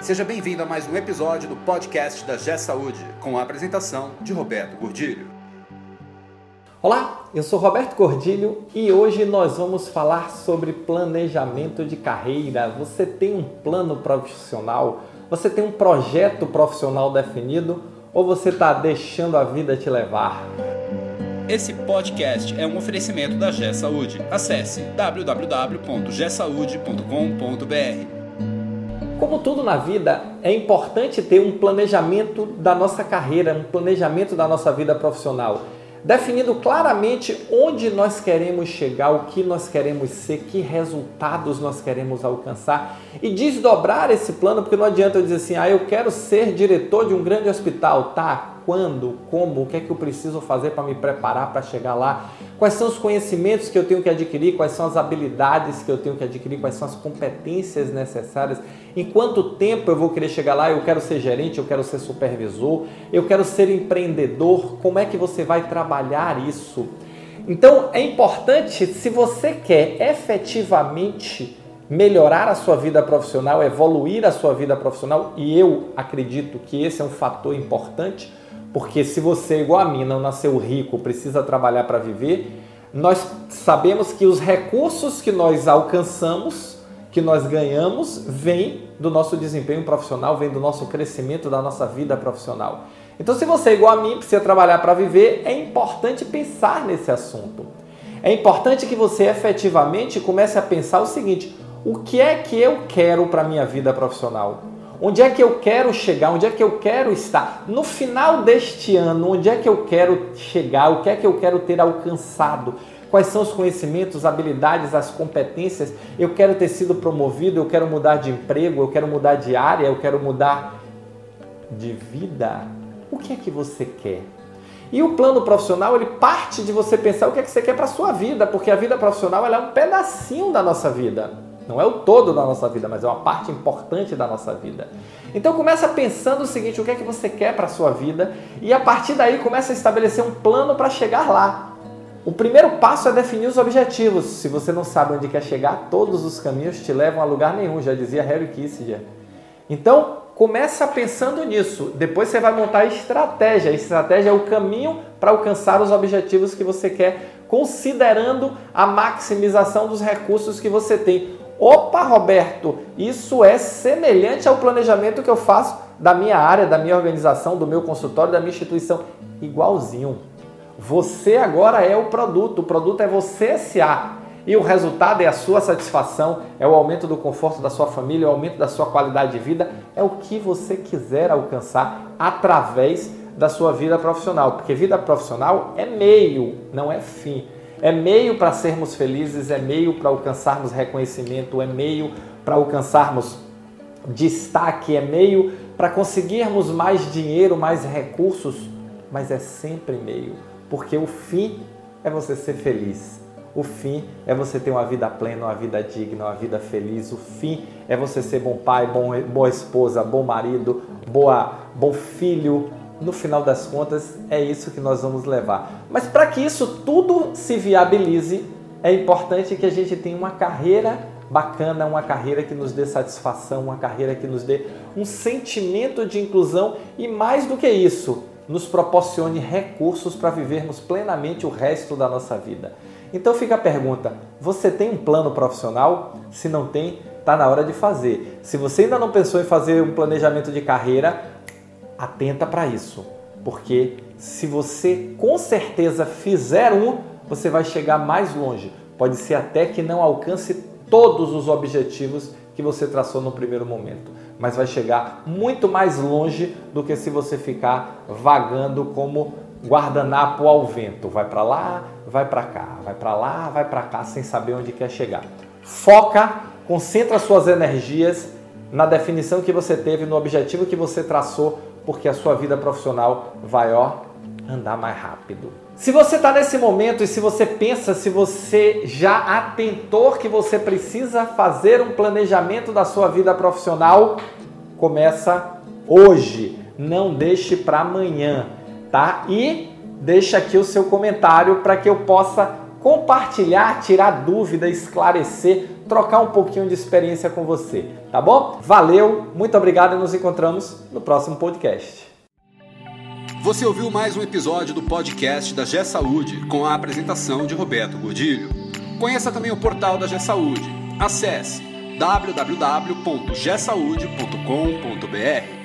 Seja bem-vindo a mais um episódio do podcast da G Saúde, com a apresentação de Roberto Gordilho. Olá, eu sou Roberto Gordilho e hoje nós vamos falar sobre planejamento de carreira. Você tem um plano profissional? Você tem um projeto profissional definido? Ou você está deixando a vida te levar? Esse podcast é um oferecimento da G Saúde. Acesse www.gsaude.com.br. Como tudo na vida, é importante ter um planejamento da nossa carreira, um planejamento da nossa vida profissional, definindo claramente onde nós queremos chegar, o que nós queremos ser, que resultados nós queremos alcançar e desdobrar esse plano, porque não adianta eu dizer assim, ah, eu quero ser diretor de um grande hospital, tá? Quando, como, o que é que eu preciso fazer para me preparar para chegar lá, quais são os conhecimentos que eu tenho que adquirir, quais são as habilidades que eu tenho que adquirir, quais são as competências necessárias, em quanto tempo eu vou querer chegar lá, eu quero ser gerente, eu quero ser supervisor, eu quero ser empreendedor, como é que você vai trabalhar isso? Então é importante, se você quer efetivamente melhorar a sua vida profissional, evoluir a sua vida profissional, e eu acredito que esse é um fator importante, porque se você, igual a mim, não nasceu rico, precisa trabalhar para viver, nós sabemos que os recursos que nós alcançamos, que nós ganhamos, vêm do nosso desempenho profissional, vem do nosso crescimento da nossa vida profissional. Então, se você, igual a mim, precisa trabalhar para viver, é importante pensar nesse assunto. É importante que você efetivamente comece a pensar o seguinte: o que é que eu quero para minha vida profissional? Onde é que eu quero chegar? Onde é que eu quero estar? No final deste ano, onde é que eu quero chegar? O que é que eu quero ter alcançado? Quais são os conhecimentos, habilidades, as competências? Eu quero ter sido promovido, eu quero mudar de emprego, eu quero mudar de área, eu quero mudar de vida. O que é que você quer? E o plano profissional, ele parte de você pensar o que é que você quer para a sua vida, porque a vida profissional é um pedacinho da nossa vida. Não é o todo da nossa vida, mas é uma parte importante da nossa vida. Então começa pensando o seguinte, o que é que você quer para a sua vida e a partir daí começa a estabelecer um plano para chegar lá. O primeiro passo é definir os objetivos. Se você não sabe onde quer chegar, todos os caminhos te levam a lugar nenhum, já dizia Harry Kissinger. Então, começa pensando nisso. Depois você vai montar a estratégia. A estratégia é o caminho para alcançar os objetivos que você quer, considerando a maximização dos recursos que você tem. Opa, Roberto, isso é semelhante ao planejamento que eu faço da minha área, da minha organização, do meu consultório, da minha instituição. Igualzinho. Você agora é o produto, o produto é você SA. E o resultado é a sua satisfação, é o aumento do conforto da sua família, é o aumento da sua qualidade de vida, é o que você quiser alcançar através da sua vida profissional. Porque vida profissional é meio, não é fim. É meio para sermos felizes, é meio para alcançarmos reconhecimento, é meio para alcançarmos destaque, é meio para conseguirmos mais dinheiro, mais recursos, mas é sempre meio, porque o fim é você ser feliz. O fim é você ter uma vida plena, uma vida digna, uma vida feliz. O fim é você ser bom pai, bom, boa esposa, bom marido, boa, bom filho, no final das contas, é isso que nós vamos levar. Mas para que isso tudo se viabilize, é importante que a gente tenha uma carreira bacana, uma carreira que nos dê satisfação, uma carreira que nos dê um sentimento de inclusão e mais do que isso, nos proporcione recursos para vivermos plenamente o resto da nossa vida. Então fica a pergunta: você tem um plano profissional? Se não tem, está na hora de fazer. Se você ainda não pensou em fazer um planejamento de carreira, atenta para isso, porque se você com certeza fizer um, você vai chegar mais longe. Pode ser até que não alcance todos os objetivos que você traçou no primeiro momento, mas vai chegar muito mais longe do que se você ficar vagando como guardanapo ao vento, vai para lá, vai para cá, vai para lá, vai para cá sem saber onde quer chegar. Foca, concentra suas energias na definição que você teve, no objetivo que você traçou porque a sua vida profissional vai ó, andar mais rápido. Se você está nesse momento e se você pensa, se você já atentou que você precisa fazer um planejamento da sua vida profissional, começa hoje. Não deixe para amanhã, tá? E deixa aqui o seu comentário para que eu possa compartilhar, tirar dúvida, esclarecer trocar um pouquinho de experiência com você, tá bom? Valeu, muito obrigado e nos encontramos no próximo podcast. Você ouviu mais um episódio do podcast da G Saúde com a apresentação de Roberto Godilho. Conheça também o portal da G Saúde. Acesse www.gsaude.com.br